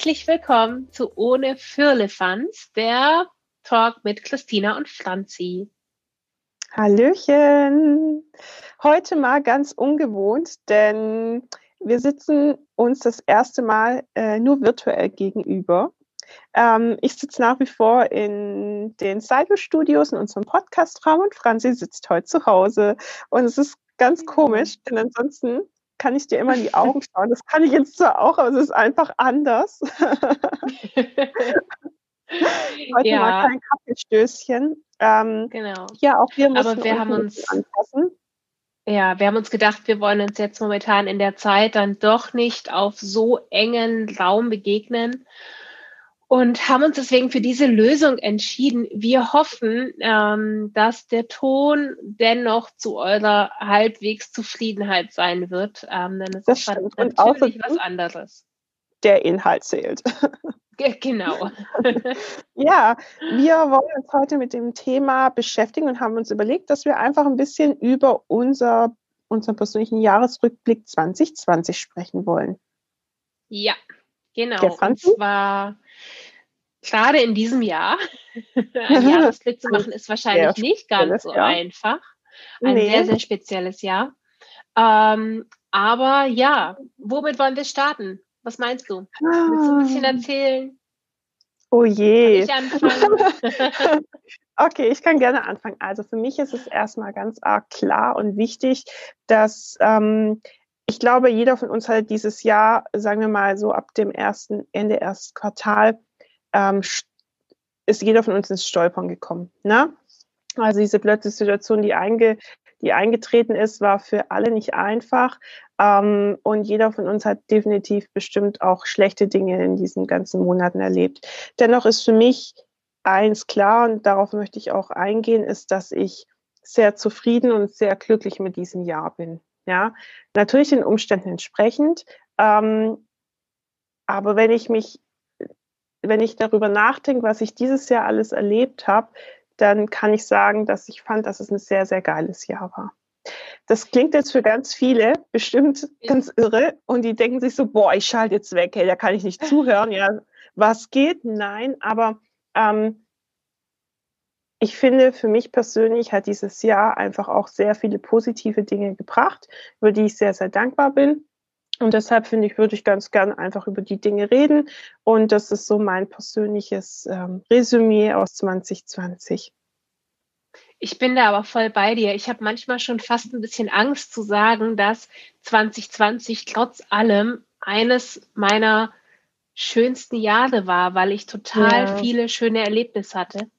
Herzlich willkommen zu Ohne Firlefanz, der Talk mit Christina und Franzi. Hallöchen. Heute mal ganz ungewohnt, denn wir sitzen uns das erste Mal äh, nur virtuell gegenüber. Ähm, ich sitze nach wie vor in den Cyber-Studios in unserem Podcastraum und Franzi sitzt heute zu Hause. Und es ist ganz komisch, denn ansonsten kann ich dir immer in die Augen schauen. Das kann ich jetzt zwar auch, aber es ist einfach anders. Heute ja. mal kein Kaffeestößchen. Ähm, genau. Ja, auch wir müssen aber wir haben uns anpassen. Ja, wir haben uns gedacht, wir wollen uns jetzt momentan in der Zeit dann doch nicht auf so engen Raum begegnen und haben uns deswegen für diese Lösung entschieden. Wir hoffen, ähm, dass der Ton dennoch zu eurer halbwegs Zufriedenheit sein wird, ähm, denn es das ist stimmt. natürlich was anderes. Der Inhalt zählt. Genau. ja, wir wollen uns heute mit dem Thema beschäftigen und haben uns überlegt, dass wir einfach ein bisschen über unser, unseren persönlichen Jahresrückblick 2020 sprechen wollen. Ja, genau. Und zwar gerade in diesem Jahr, ein Jahresblick zu machen, ist wahrscheinlich nicht ganz so Jahr. einfach. Ein nee. sehr, sehr spezielles Jahr. Ähm, aber ja, womit wollen wir starten? Was meinst du? Ah. Willst du ein bisschen erzählen? Oh je. Kann ich anfangen? okay, ich kann gerne anfangen. Also für mich ist es erstmal ganz arg klar und wichtig, dass ähm, ich glaube, jeder von uns hat dieses Jahr, sagen wir mal so ab dem ersten, Ende ersten Quartal, ähm, ist jeder von uns ins Stolpern gekommen. Ne? Also diese plötzliche Situation, die, einge, die eingetreten ist, war für alle nicht einfach. Ähm, und jeder von uns hat definitiv bestimmt auch schlechte Dinge in diesen ganzen Monaten erlebt. Dennoch ist für mich eins klar, und darauf möchte ich auch eingehen, ist, dass ich sehr zufrieden und sehr glücklich mit diesem Jahr bin. Ja, natürlich den Umständen entsprechend. Ähm, aber wenn ich mich wenn ich darüber nachdenke, was ich dieses Jahr alles erlebt habe, dann kann ich sagen, dass ich fand, dass es ein sehr, sehr geiles Jahr war. Das klingt jetzt für ganz viele bestimmt ganz irre und die denken sich so, boah, ich schalte jetzt weg, hey, da kann ich nicht zuhören. Ja, was geht? Nein, aber ähm, ich finde, für mich persönlich hat dieses Jahr einfach auch sehr viele positive Dinge gebracht, über die ich sehr, sehr dankbar bin. Und deshalb finde ich, würde ich ganz gern einfach über die Dinge reden. Und das ist so mein persönliches ähm, Resümee aus 2020. Ich bin da aber voll bei dir. Ich habe manchmal schon fast ein bisschen Angst zu sagen, dass 2020 trotz allem eines meiner schönsten Jahre war, weil ich total ja. viele schöne Erlebnisse hatte.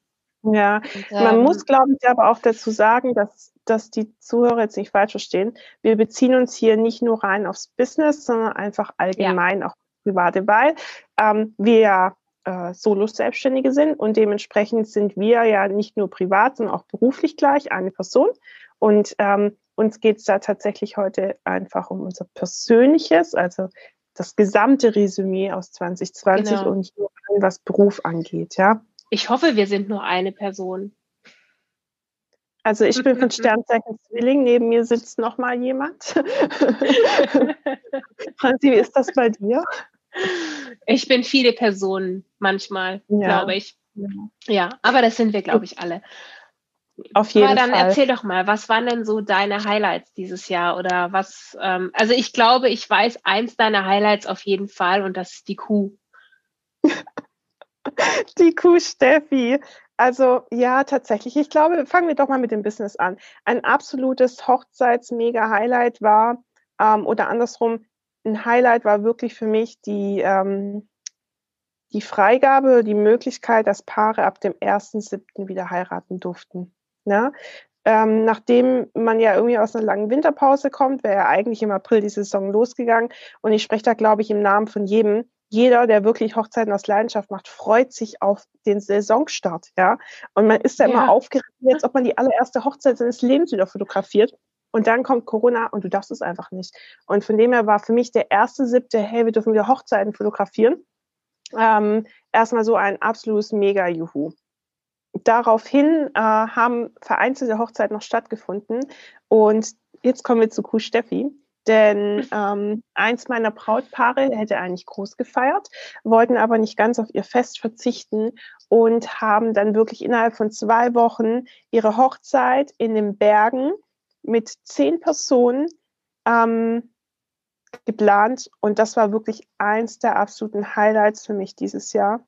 Ja, Und, man muss, glaube ich, aber auch dazu sagen, dass, dass die Zuhörer jetzt nicht falsch verstehen. Wir beziehen uns hier nicht nur rein aufs Business, sondern einfach allgemein ja. auch private, weil ähm, wir ja äh, Solo-Selbstständige sind und dementsprechend sind wir ja nicht nur privat, sondern auch beruflich gleich eine Person. Und ähm, uns geht es da tatsächlich heute einfach um unser persönliches, also das gesamte Resümee aus 2020 genau. und was Beruf angeht, ja. Ich hoffe, wir sind nur eine Person. Also ich bin von Sternzeichen Zwilling, neben mir sitzt noch mal jemand. Franzi, wie ist das bei dir? Ich bin viele Personen manchmal, ja. glaube ich. Ja. aber das sind wir, glaube ich, alle. Auf jeden aber dann Fall. erzähl doch mal, was waren denn so deine Highlights dieses Jahr oder was? Ähm, also ich glaube, ich weiß eins deiner Highlights auf jeden Fall und das ist die Kuh. Die Kuh Steffi. Also ja, tatsächlich. Ich glaube, fangen wir doch mal mit dem Business an. Ein absolutes Hochzeits-Mega-Highlight war, ähm, oder andersrum, ein Highlight war wirklich für mich die, ähm, die Freigabe, die Möglichkeit, dass Paare ab dem 1.7. wieder heiraten durften. Ne? Ähm, nachdem man ja irgendwie aus einer langen Winterpause kommt, wäre ja eigentlich im April die Saison losgegangen. Und ich spreche da, glaube ich, im Namen von jedem jeder, der wirklich Hochzeiten aus Leidenschaft macht, freut sich auf den Saisonstart, ja. Und man ist da ja. immer aufgeregt, als ob man die allererste Hochzeit seines Lebens wieder fotografiert. Und dann kommt Corona und du darfst es einfach nicht. Und von dem her war für mich der erste siebte, hey, wir dürfen wieder Hochzeiten fotografieren. Ähm, erstmal so ein absolutes Mega-Juhu. Daraufhin äh, haben vereinzelte Hochzeiten noch stattgefunden. Und jetzt kommen wir zu Kuh Steffi. Denn ähm, eins meiner Brautpaare hätte eigentlich groß gefeiert, wollten aber nicht ganz auf ihr Fest verzichten und haben dann wirklich innerhalb von zwei Wochen ihre Hochzeit in den Bergen mit zehn Personen ähm, geplant. Und das war wirklich eins der absoluten Highlights für mich dieses Jahr.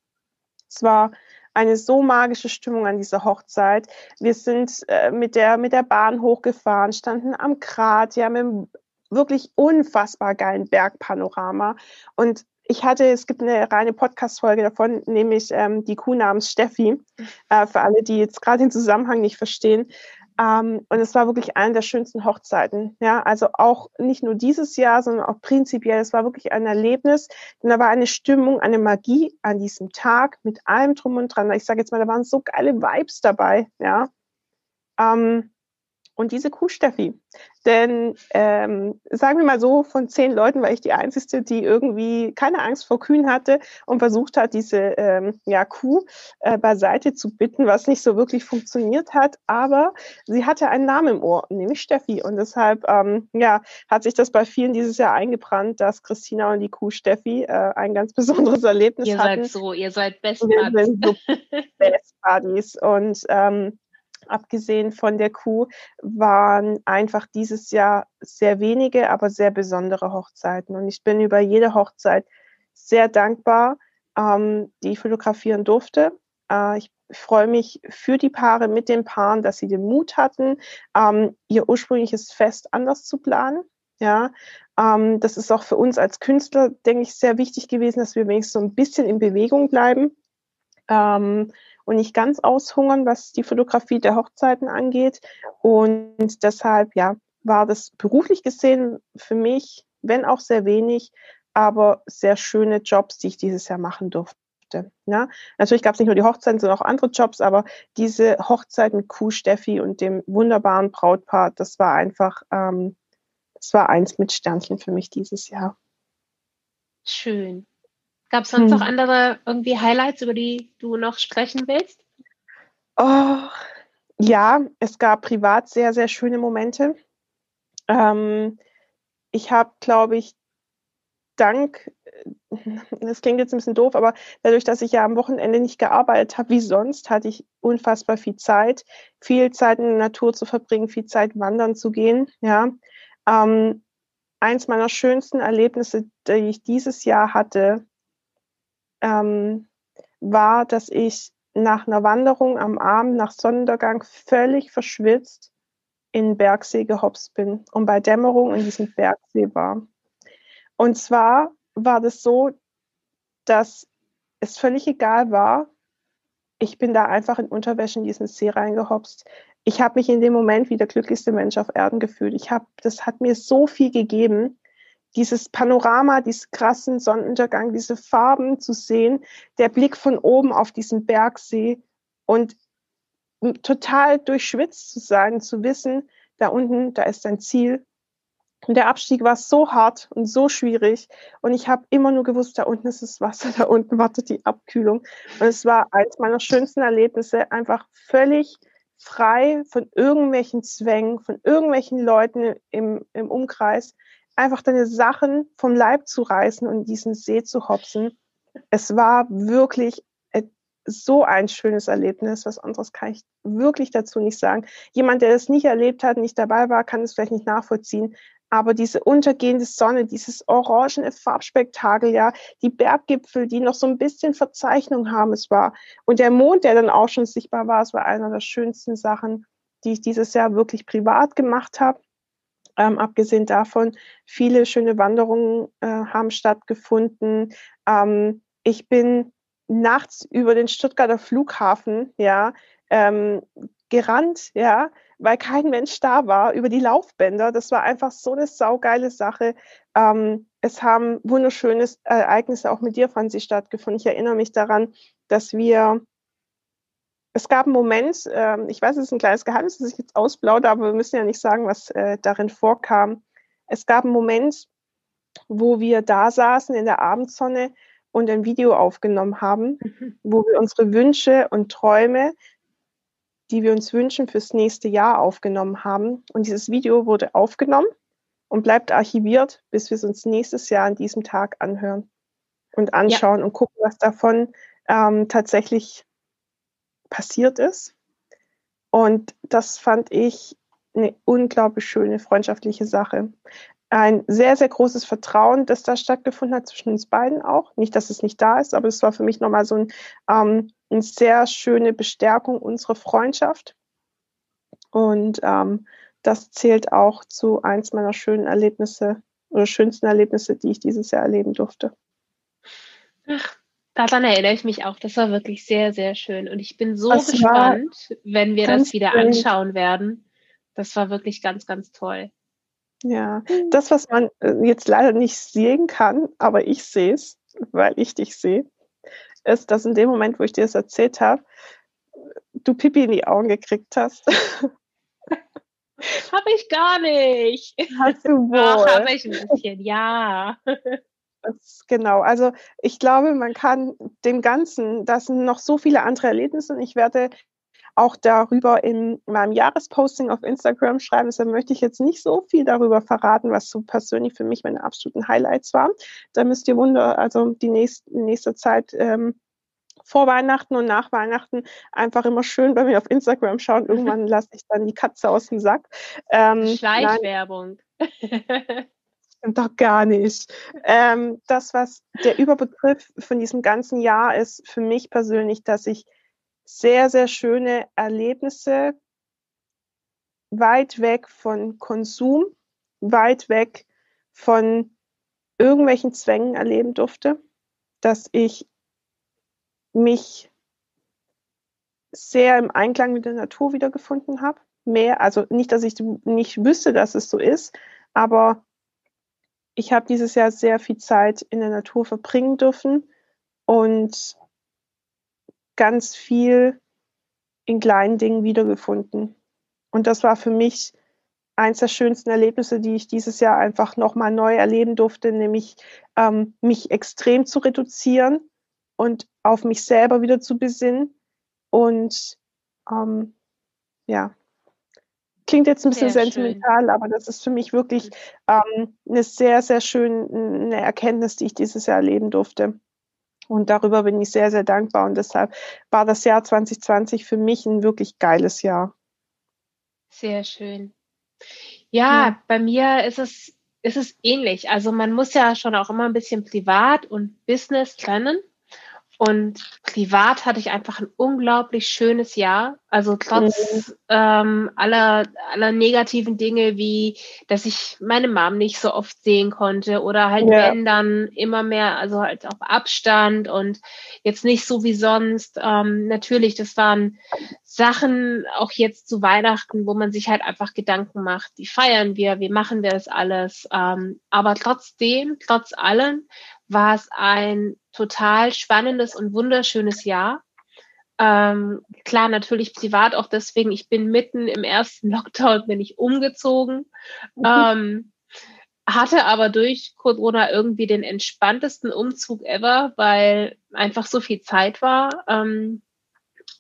Es war eine so magische Stimmung an dieser Hochzeit. Wir sind äh, mit, der, mit der Bahn hochgefahren, standen am Grat, ja, mit einem wirklich unfassbar geilen Bergpanorama. Und ich hatte, es gibt eine reine Podcast-Folge davon, nämlich ähm, die Kuh namens Steffi, äh, für alle, die jetzt gerade den Zusammenhang nicht verstehen. Ähm, und es war wirklich eine der schönsten Hochzeiten. Ja, also auch nicht nur dieses Jahr, sondern auch prinzipiell. Es war wirklich ein Erlebnis. Denn da war eine Stimmung, eine Magie an diesem Tag mit allem drum und dran. Ich sage jetzt mal, da waren so geile Vibes dabei. Ja. Ähm, und diese Kuh Steffi. Denn ähm, sagen wir mal so, von zehn Leuten war ich die Einzige, die irgendwie keine Angst vor Kühen hatte und versucht hat, diese ähm, ja, Kuh äh, beiseite zu bitten, was nicht so wirklich funktioniert hat. Aber sie hatte einen Namen im Ohr, nämlich Steffi. Und deshalb ähm, ja, hat sich das bei vielen dieses Jahr eingebrannt, dass Christina und die Kuh Steffi äh, ein ganz besonderes Erlebnis ihr hatten. Ihr seid so, ihr seid Best Buddies. So Best Buddies. Und ähm, abgesehen von der Kuh, waren einfach dieses Jahr sehr wenige, aber sehr besondere Hochzeiten. Und ich bin über jede Hochzeit sehr dankbar, ähm, die ich fotografieren durfte. Äh, ich freue mich für die Paare mit den Paaren, dass sie den Mut hatten, ähm, ihr ursprüngliches Fest anders zu planen. Ja, ähm, das ist auch für uns als Künstler, denke ich, sehr wichtig gewesen, dass wir wenigstens so ein bisschen in Bewegung bleiben. Ähm, und nicht ganz aushungern, was die Fotografie der Hochzeiten angeht. Und deshalb, ja, war das beruflich gesehen für mich, wenn auch sehr wenig, aber sehr schöne Jobs, die ich dieses Jahr machen durfte. Ja, natürlich gab es nicht nur die Hochzeiten, sondern auch andere Jobs, aber diese Hochzeit mit Kuh Steffi und dem wunderbaren Brautpaar, das war einfach, ähm, das war eins mit Sternchen für mich dieses Jahr. Schön. Gab es sonst hm. noch andere irgendwie Highlights, über die du noch sprechen willst? Oh, ja, es gab privat sehr, sehr schöne Momente. Ähm, ich habe, glaube ich, dank, das klingt jetzt ein bisschen doof, aber dadurch, dass ich ja am Wochenende nicht gearbeitet habe wie sonst, hatte ich unfassbar viel Zeit, viel Zeit in der Natur zu verbringen, viel Zeit wandern zu gehen. Ja, ähm, eins meiner schönsten Erlebnisse, die ich dieses Jahr hatte, ähm, war, dass ich nach einer Wanderung am Abend nach Sonnenuntergang völlig verschwitzt in Bergsee gehopst bin und bei Dämmerung in diesem Bergsee war. Und zwar war das so, dass es völlig egal war. Ich bin da einfach in Unterwäsche in diesen See reingehopst. Ich habe mich in dem Moment wie der glücklichste Mensch auf Erden gefühlt. Ich habe, das hat mir so viel gegeben dieses Panorama, diesen krassen Sonnenuntergang, diese Farben zu sehen, der Blick von oben auf diesen Bergsee und total durchschwitzt zu sein, zu wissen, da unten, da ist ein Ziel. Und der Abstieg war so hart und so schwierig. Und ich habe immer nur gewusst, da unten ist das Wasser, da unten wartet die Abkühlung. Und es war eins meiner schönsten Erlebnisse, einfach völlig frei von irgendwelchen Zwängen, von irgendwelchen Leuten im, im Umkreis, einfach deine Sachen vom Leib zu reißen und diesen See zu hopsen. Es war wirklich äh, so ein schönes Erlebnis. Was anderes kann ich wirklich dazu nicht sagen. Jemand, der das nicht erlebt hat, nicht dabei war, kann es vielleicht nicht nachvollziehen. Aber diese untergehende Sonne, dieses orangene Farbspektakel, ja, die Berggipfel, die noch so ein bisschen Verzeichnung haben, es war. Und der Mond, der dann auch schon sichtbar war, es war einer der schönsten Sachen, die ich dieses Jahr wirklich privat gemacht habe. Ähm, abgesehen davon, viele schöne Wanderungen äh, haben stattgefunden. Ähm, ich bin nachts über den Stuttgarter Flughafen, ja, ähm, gerannt, ja, weil kein Mensch da war, über die Laufbänder. Das war einfach so eine saugeile Sache. Ähm, es haben wunderschöne Ereignisse auch mit dir, Franzi, stattgefunden. Ich erinnere mich daran, dass wir es gab einen Moment, äh, ich weiß, es ist ein kleines Geheimnis, das ich jetzt ausplaudere, aber wir müssen ja nicht sagen, was äh, darin vorkam. Es gab einen Moment, wo wir da saßen in der Abendsonne und ein Video aufgenommen haben, mhm. wo wir unsere Wünsche und Träume, die wir uns wünschen fürs nächste Jahr aufgenommen haben. Und dieses Video wurde aufgenommen und bleibt archiviert, bis wir es uns nächstes Jahr an diesem Tag anhören und anschauen ja. und gucken, was davon ähm, tatsächlich passiert ist. Und das fand ich eine unglaublich schöne freundschaftliche Sache. Ein sehr, sehr großes Vertrauen, das da stattgefunden hat zwischen uns beiden auch. Nicht, dass es nicht da ist, aber es war für mich nochmal so ein, ähm, eine sehr schöne Bestärkung unserer Freundschaft. Und ähm, das zählt auch zu eins meiner schönen Erlebnisse oder schönsten Erlebnisse, die ich dieses Jahr erleben durfte. Ach, daran erinnere ich mich auch. Das war wirklich sehr, sehr schön. Und ich bin so das gespannt, wenn wir das wieder schön. anschauen werden. Das war wirklich ganz, ganz toll. Ja, das, was man äh, jetzt leider nicht sehen kann, aber ich sehe es, weil ich dich sehe, ist, dass in dem Moment, wo ich dir das erzählt habe, du Pipi in die Augen gekriegt hast. Habe ich gar nicht. Hast du wohl. habe ich ein bisschen, ja. Das, genau, also ich glaube, man kann dem Ganzen, das sind noch so viele andere Erlebnisse und ich werde auch darüber in meinem Jahresposting auf Instagram schreiben. Deshalb möchte ich jetzt nicht so viel darüber verraten, was so persönlich für mich meine absoluten Highlights waren. Da müsst ihr wunder, also die nächste, nächste Zeit ähm, vor Weihnachten und nach Weihnachten einfach immer schön bei mir auf Instagram schauen. Irgendwann lasse ich dann die Katze aus dem Sack. Ähm, Schleichwerbung. Stimmt doch gar nicht. Ähm, das, was der Überbegriff von diesem ganzen Jahr ist, für mich persönlich, dass ich sehr, sehr schöne Erlebnisse weit weg von Konsum, weit weg von irgendwelchen Zwängen erleben durfte, dass ich mich sehr im Einklang mit der Natur wiedergefunden habe. Mehr, also nicht, dass ich nicht wüsste, dass es so ist, aber ich habe dieses Jahr sehr viel Zeit in der Natur verbringen dürfen und ganz viel in kleinen Dingen wiedergefunden. Und das war für mich eins der schönsten Erlebnisse, die ich dieses Jahr einfach nochmal neu erleben durfte, nämlich ähm, mich extrem zu reduzieren und auf mich selber wieder zu besinnen. Und ähm, ja, klingt jetzt ein bisschen sehr sentimental, schön. aber das ist für mich wirklich ähm, eine sehr, sehr schöne Erkenntnis, die ich dieses Jahr erleben durfte. Und darüber bin ich sehr, sehr dankbar. Und deshalb war das Jahr 2020 für mich ein wirklich geiles Jahr. Sehr schön. Ja, ja, bei mir ist es, ist es ähnlich. Also man muss ja schon auch immer ein bisschen privat und Business trennen. Und privat hatte ich einfach ein unglaublich schönes Jahr. Also trotz mhm. ähm, aller, aller negativen Dinge, wie dass ich meine Mom nicht so oft sehen konnte oder halt ja. wenn dann immer mehr, also halt auf Abstand und jetzt nicht so wie sonst. Ähm, natürlich, das waren Sachen auch jetzt zu Weihnachten, wo man sich halt einfach Gedanken macht, wie feiern wir, wie machen wir das alles. Ähm, aber trotzdem, trotz allem, war es ein total spannendes und wunderschönes Jahr. Ähm, klar, natürlich privat auch deswegen. Ich bin mitten im ersten Lockdown, bin ich umgezogen. Mhm. Ähm, hatte aber durch Corona irgendwie den entspanntesten Umzug ever, weil einfach so viel Zeit war. Ähm,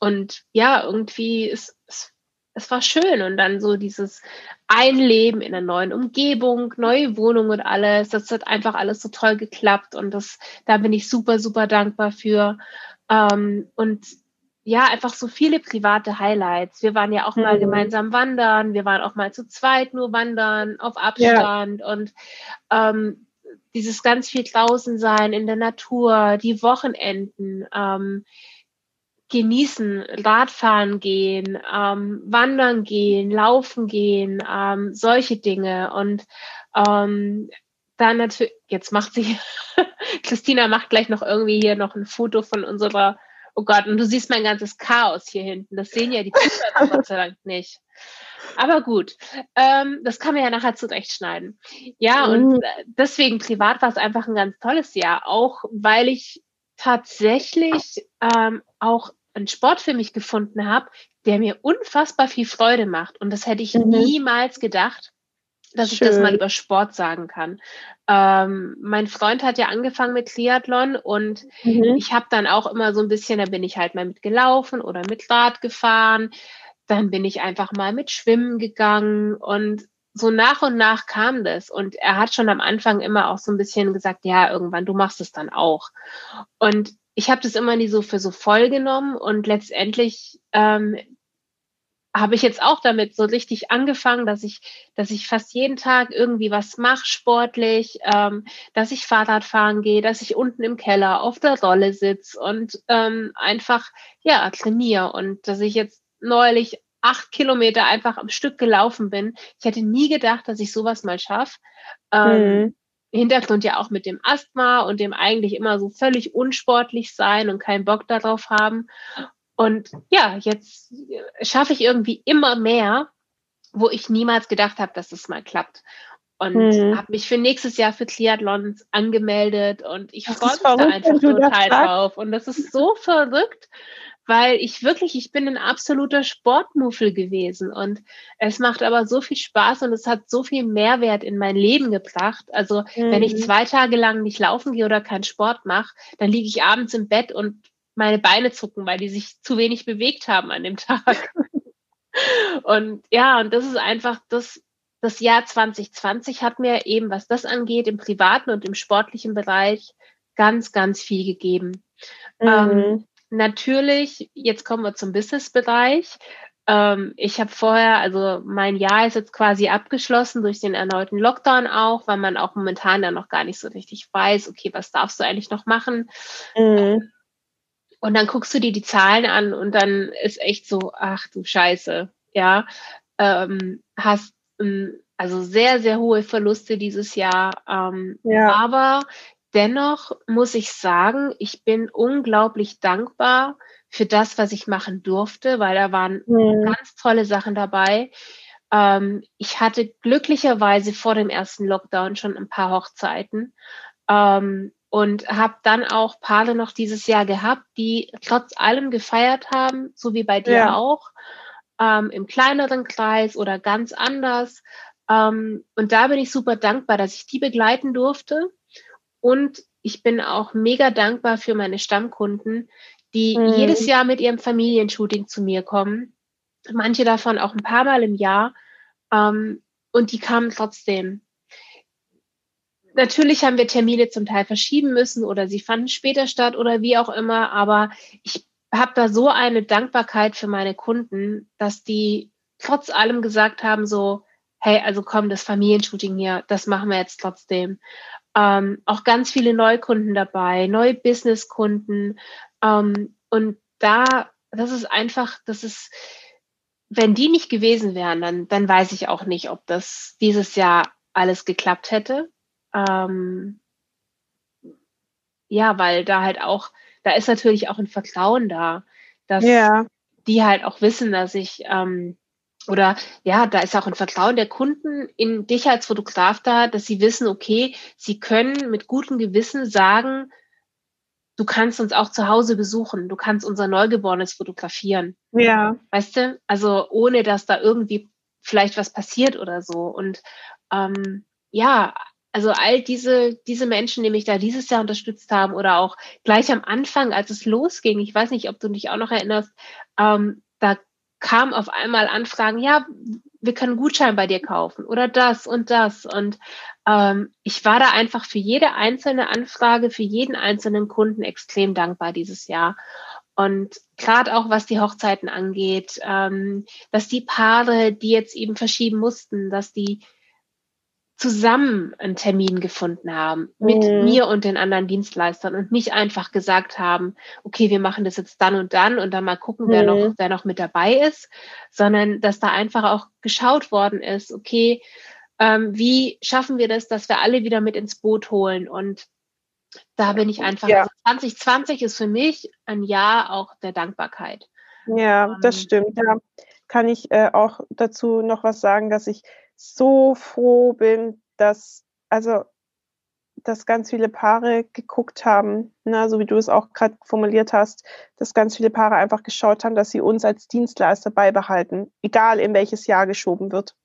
und ja, irgendwie ist es es war schön und dann so dieses Einleben in einer neuen Umgebung, neue Wohnung und alles, das hat einfach alles so toll geklappt und das, da bin ich super, super dankbar für. Ähm, und ja, einfach so viele private Highlights. Wir waren ja auch mhm. mal gemeinsam wandern, wir waren auch mal zu zweit nur wandern, auf Abstand ja. und ähm, dieses ganz viel draußen sein in der Natur, die Wochenenden, ähm, genießen, Radfahren gehen, ähm, wandern gehen, laufen gehen, ähm, solche Dinge. Und ähm, dann natürlich, jetzt macht sie, Christina macht gleich noch irgendwie hier noch ein Foto von unserer, oh Gott, und du siehst mein ganzes Chaos hier hinten. Das sehen ja die Zuschauer Gott sei Dank nicht. Aber gut, ähm, das kann man ja nachher zurechtschneiden. Ja, und mhm. äh, deswegen privat war es einfach ein ganz tolles Jahr, auch weil ich tatsächlich ähm, auch einen Sport für mich gefunden habe, der mir unfassbar viel Freude macht. Und das hätte ich mhm. niemals gedacht, dass Schön. ich das mal über Sport sagen kann. Ähm, mein Freund hat ja angefangen mit Triathlon und mhm. ich habe dann auch immer so ein bisschen, da bin ich halt mal mitgelaufen oder mit Rad gefahren. Dann bin ich einfach mal mit Schwimmen gegangen und so nach und nach kam das. Und er hat schon am Anfang immer auch so ein bisschen gesagt, ja, irgendwann, du machst es dann auch. Und ich habe das immer nie so für so voll genommen und letztendlich ähm, habe ich jetzt auch damit so richtig angefangen, dass ich, dass ich fast jeden Tag irgendwie was mache, sportlich, ähm, dass ich Fahrrad fahren gehe, dass ich unten im Keller auf der Rolle sitz und ähm, einfach ja trainiere und dass ich jetzt neulich acht Kilometer einfach am Stück gelaufen bin. Ich hätte nie gedacht, dass ich sowas mal schaffe. Ähm, mhm. Hintergrund ja auch mit dem Asthma und dem eigentlich immer so völlig unsportlich sein und keinen Bock darauf haben. Und ja, jetzt schaffe ich irgendwie immer mehr, wo ich niemals gedacht habe, dass es mal klappt. Und mhm. habe mich für nächstes Jahr für Triathlons angemeldet und ich freue mich da einfach total drauf. Und das ist so verrückt, weil ich wirklich, ich bin ein absoluter Sportmuffel gewesen und es macht aber so viel Spaß und es hat so viel Mehrwert in mein Leben gebracht. Also mhm. wenn ich mhm. zwei Tage lang nicht laufen gehe oder keinen Sport mache, dann liege ich abends im Bett und meine Beine zucken, weil die sich zu wenig bewegt haben an dem Tag. und ja, und das ist einfach das, das Jahr 2020 hat mir eben, was das angeht, im privaten und im sportlichen Bereich ganz, ganz viel gegeben. Mhm. Ähm, natürlich, jetzt kommen wir zum Business-Bereich. Ähm, ich habe vorher, also mein Jahr ist jetzt quasi abgeschlossen durch den erneuten Lockdown auch, weil man auch momentan ja noch gar nicht so richtig weiß, okay, was darfst du eigentlich noch machen? Mhm. Und dann guckst du dir die Zahlen an und dann ist echt so, ach du Scheiße, ja, ähm, hast ähm, also sehr, sehr hohe Verluste dieses Jahr. Ähm, ja. Aber dennoch muss ich sagen, ich bin unglaublich dankbar für das, was ich machen durfte, weil da waren mhm. ganz tolle Sachen dabei. Ähm, ich hatte glücklicherweise vor dem ersten Lockdown schon ein paar Hochzeiten. Ähm, und habe dann auch Paare noch dieses Jahr gehabt, die trotz allem gefeiert haben, so wie bei dir ja. auch, ähm, im kleineren Kreis oder ganz anders. Ähm, und da bin ich super dankbar, dass ich die begleiten durfte. Und ich bin auch mega dankbar für meine Stammkunden, die mhm. jedes Jahr mit ihrem Familienshooting zu mir kommen. Manche davon auch ein paar Mal im Jahr. Ähm, und die kamen trotzdem natürlich haben wir Termine zum Teil verschieben müssen oder sie fanden später statt oder wie auch immer, aber ich habe da so eine Dankbarkeit für meine Kunden, dass die trotz allem gesagt haben, so, hey, also komm, das Familienshooting hier, das machen wir jetzt trotzdem. Ähm, auch ganz viele Neukunden dabei, neue Businesskunden. Ähm, und da, das ist einfach, das ist, wenn die nicht gewesen wären, dann, dann weiß ich auch nicht, ob das dieses Jahr alles geklappt hätte. Ähm, ja, weil da halt auch, da ist natürlich auch ein Vertrauen da, dass ja. die halt auch wissen, dass ich, ähm, oder ja, da ist auch ein Vertrauen der Kunden in dich als Fotograf da, dass sie wissen, okay, sie können mit gutem Gewissen sagen, du kannst uns auch zu Hause besuchen, du kannst unser Neugeborenes fotografieren. Ja. Weißt du? Also ohne dass da irgendwie vielleicht was passiert oder so. Und ähm, ja, also all diese, diese Menschen, die mich da dieses Jahr unterstützt haben oder auch gleich am Anfang, als es losging, ich weiß nicht, ob du dich auch noch erinnerst, ähm, kam auf einmal Anfragen, ja, wir können Gutschein bei dir kaufen oder das und das. Und ähm, ich war da einfach für jede einzelne Anfrage, für jeden einzelnen Kunden extrem dankbar dieses Jahr. Und gerade auch was die Hochzeiten angeht, ähm, dass die Paare, die jetzt eben verschieben mussten, dass die zusammen einen Termin gefunden haben mit mhm. mir und den anderen Dienstleistern und nicht einfach gesagt haben, okay, wir machen das jetzt dann und dann und dann mal gucken, wer noch, mhm. wer noch mit dabei ist, sondern dass da einfach auch geschaut worden ist, okay, ähm, wie schaffen wir das, dass wir alle wieder mit ins Boot holen und da bin ich einfach, ja. 2020 ist für mich ein Jahr auch der Dankbarkeit. Ja, das ähm, stimmt. Da kann ich äh, auch dazu noch was sagen, dass ich so froh bin, dass, also, dass ganz viele Paare geguckt haben, ne, so wie du es auch gerade formuliert hast, dass ganz viele Paare einfach geschaut haben, dass sie uns als Dienstleister beibehalten, egal in welches Jahr geschoben wird.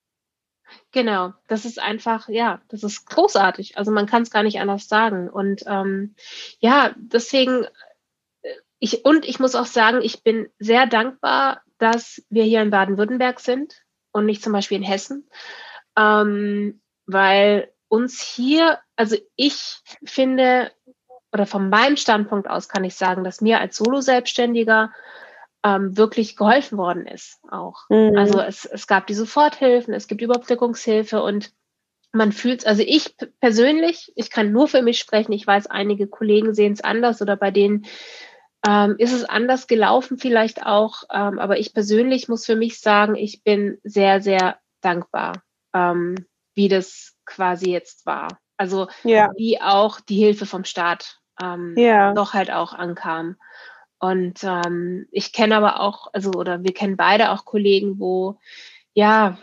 Genau, das ist einfach, ja, das ist großartig. Also man kann es gar nicht anders sagen. Und ähm, ja, deswegen, ich, und ich muss auch sagen, ich bin sehr dankbar, dass wir hier in Baden-Württemberg sind und nicht zum Beispiel in Hessen ähm, weil uns hier, also ich finde, oder von meinem Standpunkt aus kann ich sagen, dass mir als Solo-Selbstständiger ähm, wirklich geholfen worden ist auch. Mhm. Also es, es gab die Soforthilfen, es gibt Überbrückungshilfe und man fühlt, also ich persönlich, ich kann nur für mich sprechen, ich weiß, einige Kollegen sehen es anders oder bei denen ähm, ist es anders gelaufen vielleicht auch, ähm, aber ich persönlich muss für mich sagen, ich bin sehr, sehr dankbar, ähm, wie das quasi jetzt war. Also ja. wie auch die Hilfe vom Staat ähm, ja. doch halt auch ankam. Und ähm, ich kenne aber auch, also oder wir kennen beide auch Kollegen, wo ja,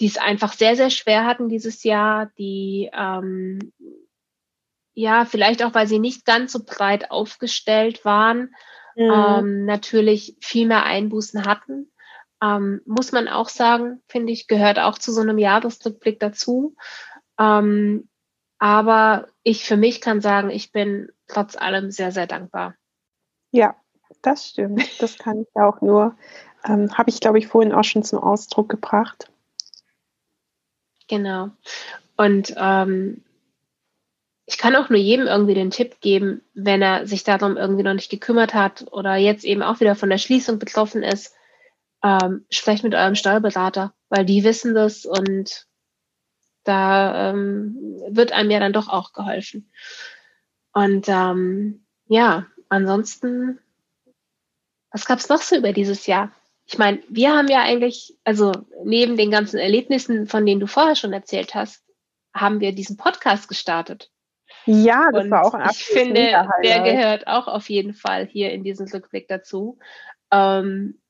die es einfach sehr, sehr schwer hatten dieses Jahr, die ähm, ja, vielleicht auch, weil sie nicht ganz so breit aufgestellt waren, mhm. ähm, natürlich viel mehr Einbußen hatten. Ähm, muss man auch sagen, finde ich, gehört auch zu so einem Jahresrückblick dazu. Ähm, aber ich für mich kann sagen, ich bin trotz allem sehr, sehr dankbar. Ja, das stimmt. Das kann ich auch nur, ähm, habe ich, glaube ich, vorhin auch schon zum Ausdruck gebracht. Genau. Und ähm, ich kann auch nur jedem irgendwie den Tipp geben, wenn er sich darum irgendwie noch nicht gekümmert hat oder jetzt eben auch wieder von der Schließung betroffen ist, ähm, sprecht mit eurem Steuerberater, weil die wissen das und da ähm, wird einem ja dann doch auch geholfen. Und ähm, ja, ansonsten, was gab es noch so über dieses Jahr? Ich meine, wir haben ja eigentlich, also neben den ganzen Erlebnissen, von denen du vorher schon erzählt hast, haben wir diesen Podcast gestartet. Ja, das Und war auch ein Ich finde, der gehört auch auf jeden Fall hier in diesem Rückblick dazu. Ähm,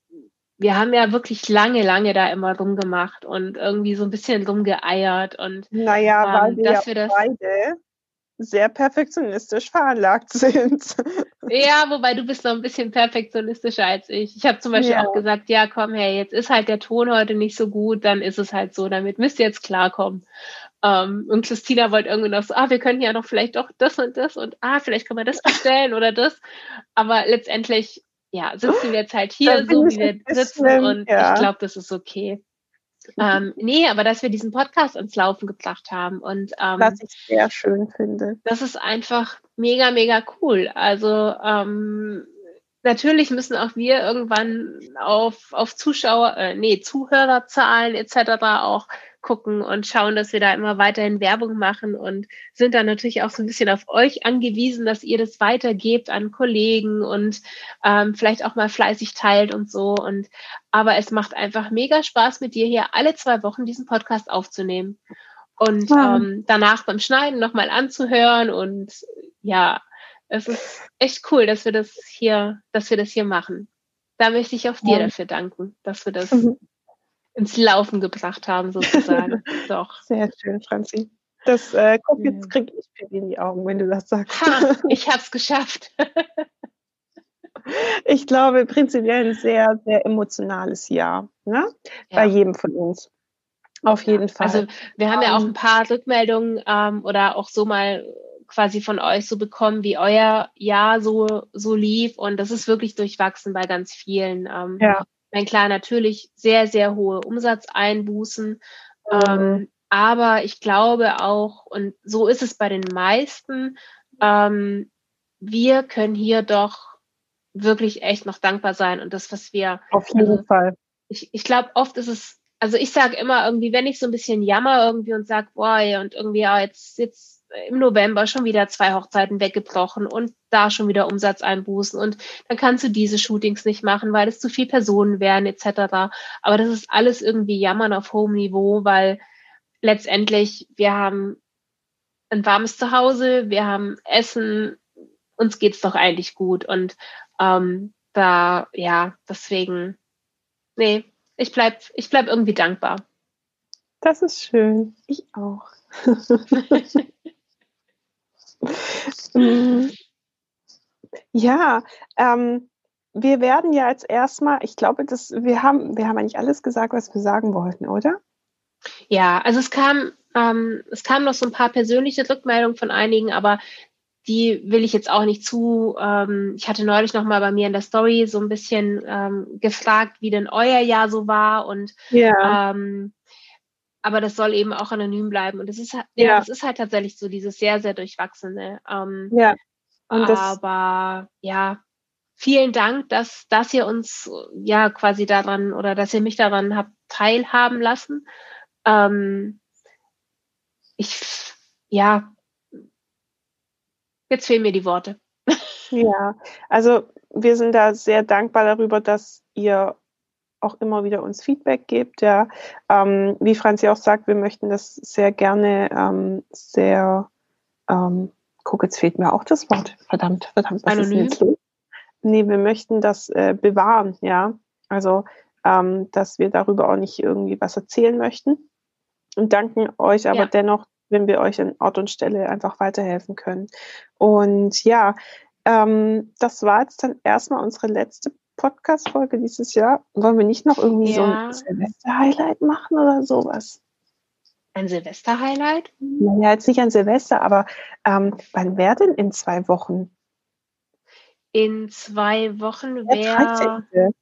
wir haben ja wirklich lange, lange da immer rumgemacht und irgendwie so ein bisschen rumgeeiert und naja, ähm, weil wir dass ja wir das beide sehr perfektionistisch veranlagt sind. Ja, wobei du bist noch ein bisschen perfektionistischer als ich. Ich habe zum Beispiel ja. auch gesagt, ja, komm, hey, jetzt ist halt der Ton heute nicht so gut, dann ist es halt so, damit müsst ihr jetzt klarkommen. Ähm, und Christina wollte irgendwie noch so, ah, wir können ja noch vielleicht auch das und das und ah, vielleicht können wir das bestellen oder das. Aber letztendlich ja, sitzen wir jetzt halt hier, so wie wir sitzen und ja. ich glaube, das ist okay. Ähm, nee, aber dass wir diesen Podcast ins Laufen gebracht haben und ähm, was ich sehr schön finde. Das ist einfach mega, mega cool. Also ähm, natürlich müssen auch wir irgendwann auf, auf Zuschauer, äh, nee, Zuhörerzahlen etc. auch gucken und schauen, dass wir da immer weiterhin Werbung machen und sind dann natürlich auch so ein bisschen auf euch angewiesen, dass ihr das weitergebt an Kollegen und ähm, vielleicht auch mal fleißig teilt und so. Und aber es macht einfach mega Spaß, mit dir hier alle zwei Wochen diesen Podcast aufzunehmen und ja. ähm, danach beim Schneiden nochmal anzuhören und ja, es ist echt cool, dass wir das hier, dass wir das hier machen. Da möchte ich auch dir ja. dafür danken, dass wir das mhm ins Laufen gebracht haben, sozusagen. Doch. Sehr schön, Franzi. Das äh, guck, jetzt kriege ich Pipi in die Augen, wenn du das sagst. Ha, ich habe es geschafft. ich glaube, prinzipiell ein sehr, sehr emotionales Jahr. Ne? Ja. Bei jedem von uns. Auf jeden Fall. Also wir haben ja auch ähm, ein paar Rückmeldungen ähm, oder auch so mal quasi von euch so bekommen, wie euer Jahr so, so lief. Und das ist wirklich durchwachsen bei ganz vielen. Ähm, ja mein klar, natürlich sehr, sehr hohe Umsatzeinbußen. Mhm. Ähm, aber ich glaube auch, und so ist es bei den meisten, ähm, wir können hier doch wirklich echt noch dankbar sein. Und das, was wir. Auf jeden also, Fall. Ich, ich glaube, oft ist es, also ich sage immer irgendwie, wenn ich so ein bisschen jammer irgendwie und sage, boah, und irgendwie, ja, jetzt, jetzt im November schon wieder zwei Hochzeiten weggebrochen und da schon wieder Umsatzeinbußen und dann kannst du diese Shootings nicht machen, weil es zu viel Personen wären etc. Aber das ist alles irgendwie Jammern auf hohem Niveau, weil letztendlich wir haben ein warmes Zuhause, wir haben Essen, uns geht's doch eigentlich gut und ähm, da ja deswegen nee, ich bleib ich bleib irgendwie dankbar. Das ist schön, ich auch. Mm. ja, ähm, wir werden ja jetzt erstmal, ich glaube, dass wir haben, wir haben eigentlich alles gesagt, was wir sagen wollten, oder? Ja, also es kam, ähm, es kamen noch so ein paar persönliche Rückmeldungen von einigen, aber die will ich jetzt auch nicht zu. Ähm, ich hatte neulich noch mal bei mir in der Story so ein bisschen ähm, gefragt, wie denn euer Jahr so war und ja. ähm, aber das soll eben auch anonym bleiben. Und es ist, ja, ja, das ist halt tatsächlich so dieses sehr, sehr durchwachsene. Ähm, ja. Aber ja, vielen Dank, dass, dass ihr uns ja quasi daran oder dass ihr mich daran habt teilhaben lassen. Ähm, ich, ja, jetzt fehlen mir die Worte. Ja, also wir sind da sehr dankbar darüber, dass ihr auch immer wieder uns Feedback gebt. Ja, ähm, wie Franzi auch sagt, wir möchten das sehr gerne ähm, sehr, ähm, guck, jetzt fehlt mir auch das Wort. Verdammt, verdammt, was Anonym. ist jetzt los? Nee, wir möchten das äh, bewahren, ja. Also, ähm, dass wir darüber auch nicht irgendwie was erzählen möchten. Und danken euch aber ja. dennoch, wenn wir euch an Ort und Stelle einfach weiterhelfen können. Und ja, ähm, das war jetzt dann erstmal unsere letzte Podcast-Folge dieses Jahr. Wollen wir nicht noch irgendwie ja. so ein Silvester-Highlight machen oder sowas? Ein Silvester-Highlight? Naja, jetzt nicht ein Silvester, aber ähm, wann wäre denn in zwei Wochen? In zwei Wochen wäre.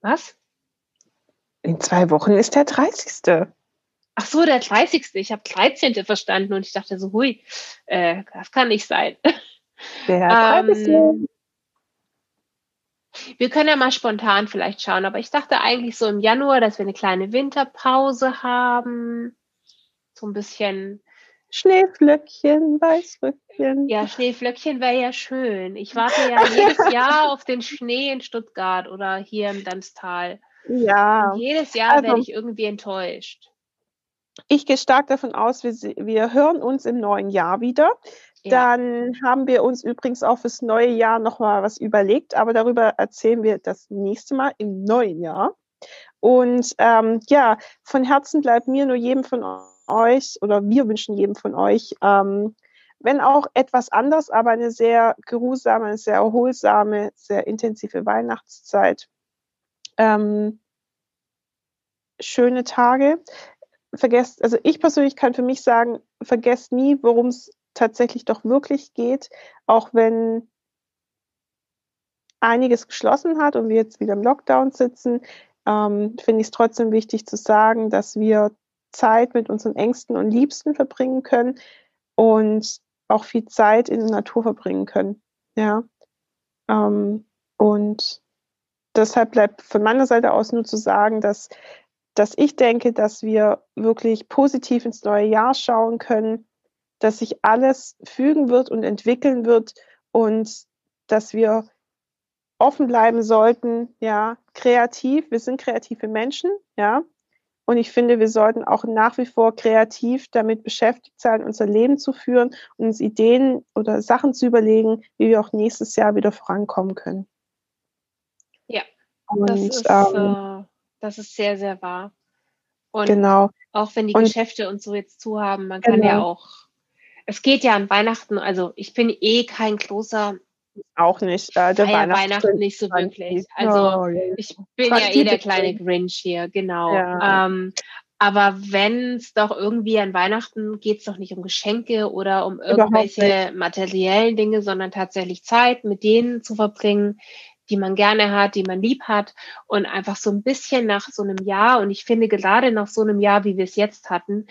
Was? In zwei Wochen ist der 30. Ach so, der 30. Ich habe 13. verstanden und ich dachte so, hui, äh, das kann nicht sein. Der 30. Ähm, wir können ja mal spontan vielleicht schauen, aber ich dachte eigentlich so im Januar, dass wir eine kleine Winterpause haben. So ein bisschen Schneeflöckchen, Weißröckchen. Ja, Schneeflöckchen wäre ja schön. Ich warte ja jedes Jahr auf den Schnee in Stuttgart oder hier im Danstal. Ja. Und jedes Jahr also, werde ich irgendwie enttäuscht. Ich gehe stark davon aus, wir, wir hören uns im neuen Jahr wieder. Dann haben wir uns übrigens auch fürs neue Jahr nochmal was überlegt, aber darüber erzählen wir das nächste Mal im neuen Jahr. Und ähm, ja, von Herzen bleibt mir nur jedem von euch oder wir wünschen jedem von euch, ähm, wenn auch etwas anders, aber eine sehr geruhsame, sehr erholsame, sehr intensive Weihnachtszeit. Ähm, schöne Tage. Vergesst, also ich persönlich kann für mich sagen, vergesst nie, worum es tatsächlich doch wirklich geht, auch wenn einiges geschlossen hat und wir jetzt wieder im Lockdown sitzen, ähm, finde ich es trotzdem wichtig zu sagen, dass wir Zeit mit unseren Ängsten und Liebsten verbringen können und auch viel Zeit in der Natur verbringen können. Ja. Ähm, und deshalb bleibt von meiner Seite aus nur zu sagen, dass, dass ich denke, dass wir wirklich positiv ins neue Jahr schauen können, dass sich alles fügen wird und entwickeln wird und dass wir offen bleiben sollten, ja, kreativ. Wir sind kreative Menschen, ja. Und ich finde, wir sollten auch nach wie vor kreativ damit beschäftigt sein, unser Leben zu führen und uns Ideen oder Sachen zu überlegen, wie wir auch nächstes Jahr wieder vorankommen können. Ja, und, das, ist, ähm, äh, das ist sehr, sehr wahr. Und genau. auch wenn die und, Geschäfte und so jetzt zu haben, man kann genau. ja auch es geht ja an Weihnachten, also ich bin eh kein großer auch nicht. Äh, der Weihnachten, Weihnachten nicht so wirklich. Also ich bin ja eh der kleine Grinch hier, genau. Ja. Ähm, aber wenn es doch irgendwie an Weihnachten geht es doch nicht um Geschenke oder um irgendwelche materiellen Dinge, sondern tatsächlich Zeit mit denen zu verbringen, die man gerne hat, die man lieb hat und einfach so ein bisschen nach so einem Jahr und ich finde gerade nach so einem Jahr, wie wir es jetzt hatten,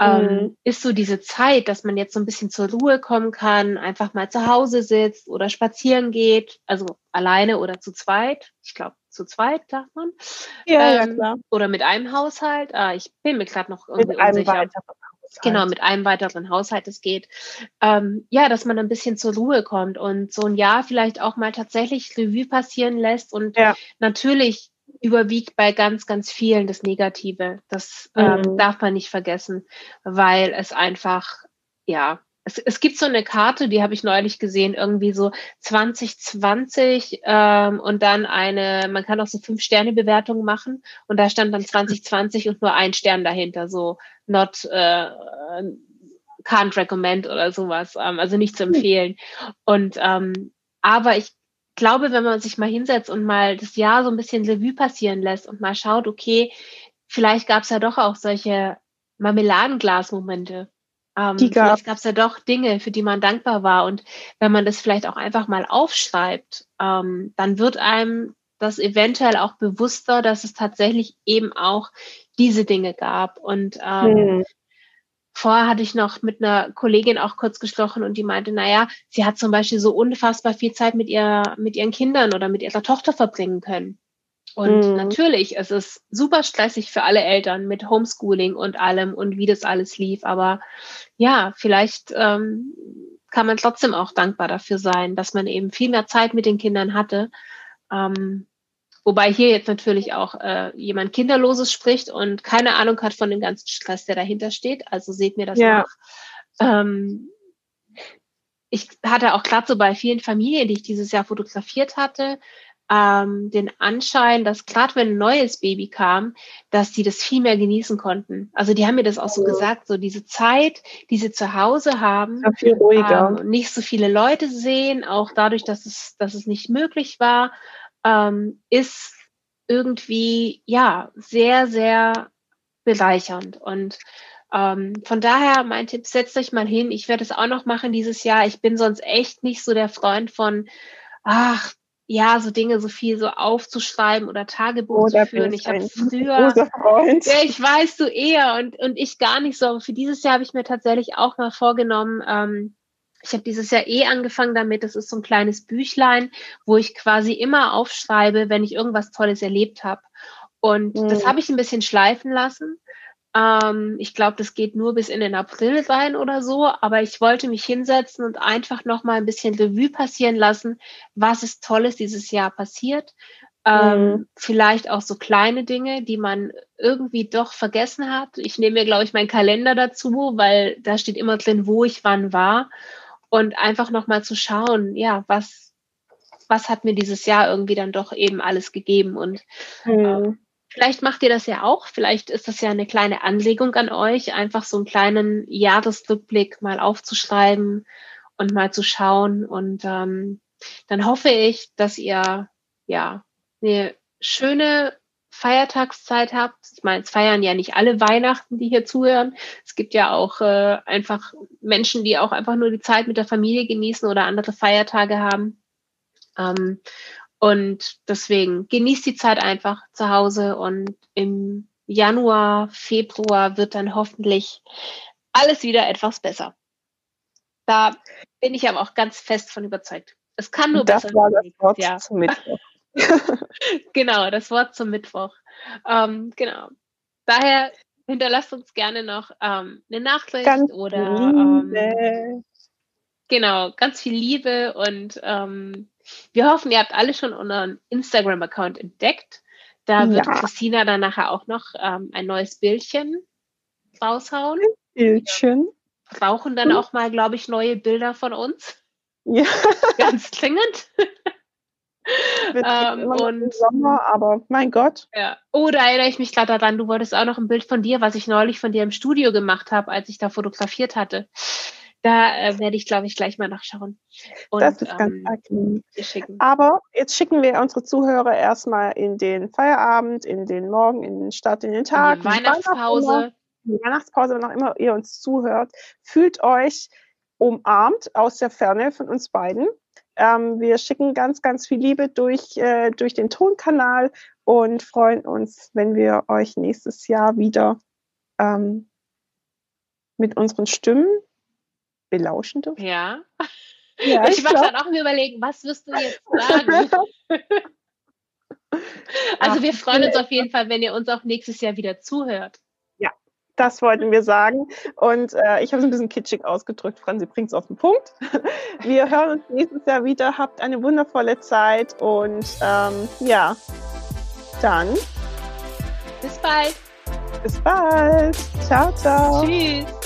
ähm, mhm. ist so diese Zeit, dass man jetzt so ein bisschen zur Ruhe kommen kann, einfach mal zu Hause sitzt oder spazieren geht, also alleine oder zu zweit. Ich glaube, zu zweit darf man. Ja, ähm, ja klar. Oder mit einem Haushalt. Ah, ich bin mir gerade noch irgendwie mit unsicher. Einem Genau, mit einem weiteren Haushalt es geht. Ähm, ja, dass man ein bisschen zur Ruhe kommt und so ein Jahr vielleicht auch mal tatsächlich Revue passieren lässt und ja. natürlich überwiegt bei ganz, ganz vielen das Negative. Das ähm, mhm. darf man nicht vergessen, weil es einfach, ja, es, es gibt so eine Karte, die habe ich neulich gesehen, irgendwie so 2020 ähm, und dann eine, man kann auch so fünf Sterne Bewertungen machen und da stand dann 2020 und nur ein Stern dahinter, so not äh, can't recommend oder sowas, ähm, also nicht zu hm. empfehlen. Und ähm, aber ich glaube, wenn man sich mal hinsetzt und mal das Jahr so ein bisschen Revue passieren lässt und mal schaut, okay, vielleicht gab es ja doch auch solche Marmeladenglas-Momente. Ähm, die gab. Vielleicht gab es ja doch Dinge, für die man dankbar war. Und wenn man das vielleicht auch einfach mal aufschreibt, ähm, dann wird einem das eventuell auch bewusster, dass es tatsächlich eben auch diese Dinge gab. Und ähm, hm. Vorher hatte ich noch mit einer Kollegin auch kurz gesprochen und die meinte, naja, sie hat zum Beispiel so unfassbar viel Zeit mit ihr, mit ihren Kindern oder mit ihrer Tochter verbringen können. Und mhm. natürlich, es ist super stressig für alle Eltern mit Homeschooling und allem und wie das alles lief. Aber ja, vielleicht ähm, kann man trotzdem auch dankbar dafür sein, dass man eben viel mehr Zeit mit den Kindern hatte. Ähm, wobei hier jetzt natürlich auch äh, jemand Kinderloses spricht und keine Ahnung hat von dem ganzen Stress, der dahinter steht. Also seht mir das ja. nach. Ähm, ich hatte auch gerade so bei vielen Familien, die ich dieses Jahr fotografiert hatte, ähm, den Anschein, dass gerade wenn ein neues Baby kam, dass sie das viel mehr genießen konnten. Also die haben mir das auch so gesagt, so diese Zeit, die sie zu Hause haben, ja, viel ruhiger. Ähm, nicht so viele Leute sehen, auch dadurch, dass es, dass es nicht möglich war, ähm, ist irgendwie ja sehr, sehr bereichernd. Und ähm, von daher mein Tipp, setzt euch mal hin. Ich werde es auch noch machen dieses Jahr. Ich bin sonst echt nicht so der Freund von, ach, ja, so Dinge so viel so aufzuschreiben oder Tagebuch oh, zu führen. Ich habe früher, ja, ich weiß du eher und, und ich gar nicht so. Aber für dieses Jahr habe ich mir tatsächlich auch mal vorgenommen, ähm, ich habe dieses Jahr eh angefangen damit. Das ist so ein kleines Büchlein, wo ich quasi immer aufschreibe, wenn ich irgendwas Tolles erlebt habe. Und mhm. das habe ich ein bisschen schleifen lassen. Ähm, ich glaube, das geht nur bis in den April rein oder so, aber ich wollte mich hinsetzen und einfach noch mal ein bisschen Revue passieren lassen, was ist Tolles dieses Jahr passiert. Ähm, mhm. Vielleicht auch so kleine Dinge, die man irgendwie doch vergessen hat. Ich nehme mir, glaube ich, meinen Kalender dazu, weil da steht immer drin, wo ich wann war. Und einfach noch mal zu schauen, ja, was, was hat mir dieses Jahr irgendwie dann doch eben alles gegeben. Und mhm. ähm, Vielleicht macht ihr das ja auch. Vielleicht ist das ja eine kleine Anlegung an euch, einfach so einen kleinen Jahresrückblick mal aufzuschreiben und mal zu schauen. Und ähm, dann hoffe ich, dass ihr ja eine schöne Feiertagszeit habt. Ich meine, es feiern ja nicht alle Weihnachten, die hier zuhören. Es gibt ja auch äh, einfach Menschen, die auch einfach nur die Zeit mit der Familie genießen oder andere Feiertage haben. Ähm, und deswegen genießt die Zeit einfach zu Hause und im Januar, Februar wird dann hoffentlich alles wieder etwas besser. Da bin ich aber auch ganz fest von überzeugt. Es kann nur das besser war das Wort ja. zum Mittwoch. genau, das Wort zum Mittwoch. Ähm, genau. Daher hinterlasst uns gerne noch ähm, eine Nachricht ganz oder ähm, genau, ganz viel Liebe und ähm, wir hoffen, ihr habt alle schon unseren Instagram-Account entdeckt. Da wird ja. Christina dann nachher auch noch ähm, ein neues Bildchen raushauen. Bildchen. Wir brauchen dann hm. auch mal, glaube ich, neue Bilder von uns. Ja. Ganz dringend. ähm, und Sommer, aber mein Gott. Ja. Oh, da erinnere ich mich gerade daran, du wolltest auch noch ein Bild von dir, was ich neulich von dir im Studio gemacht habe, als ich da fotografiert hatte. Da äh, werde ich, glaube ich, gleich mal nachschauen. Und, das ist ganz ähm, Aber jetzt schicken wir unsere Zuhörer erstmal in den Feierabend, in den Morgen, in den Start, in den Tag. In die Weihnachtspause. In die Weihnachtspause, wenn auch immer ihr uns zuhört. Fühlt euch umarmt aus der Ferne von uns beiden. Ähm, wir schicken ganz, ganz viel Liebe durch, äh, durch den Tonkanal und freuen uns, wenn wir euch nächstes Jahr wieder ähm, mit unseren Stimmen belauschen dürfen? Ja. ja ich, ich war dann auch mir überlegen, was wirst du jetzt sagen? also Ach, wir freuen uns auf jeden Fall, wenn ihr uns auch nächstes Jahr wieder zuhört. Das wollten wir sagen. Und äh, ich habe es ein bisschen kitschig ausgedrückt. Franzi bringt es auf den Punkt. Wir hören uns nächstes Jahr wieder. Habt eine wundervolle Zeit und ähm, ja, dann bis bald. Bis bald. Ciao, ciao. Tschüss.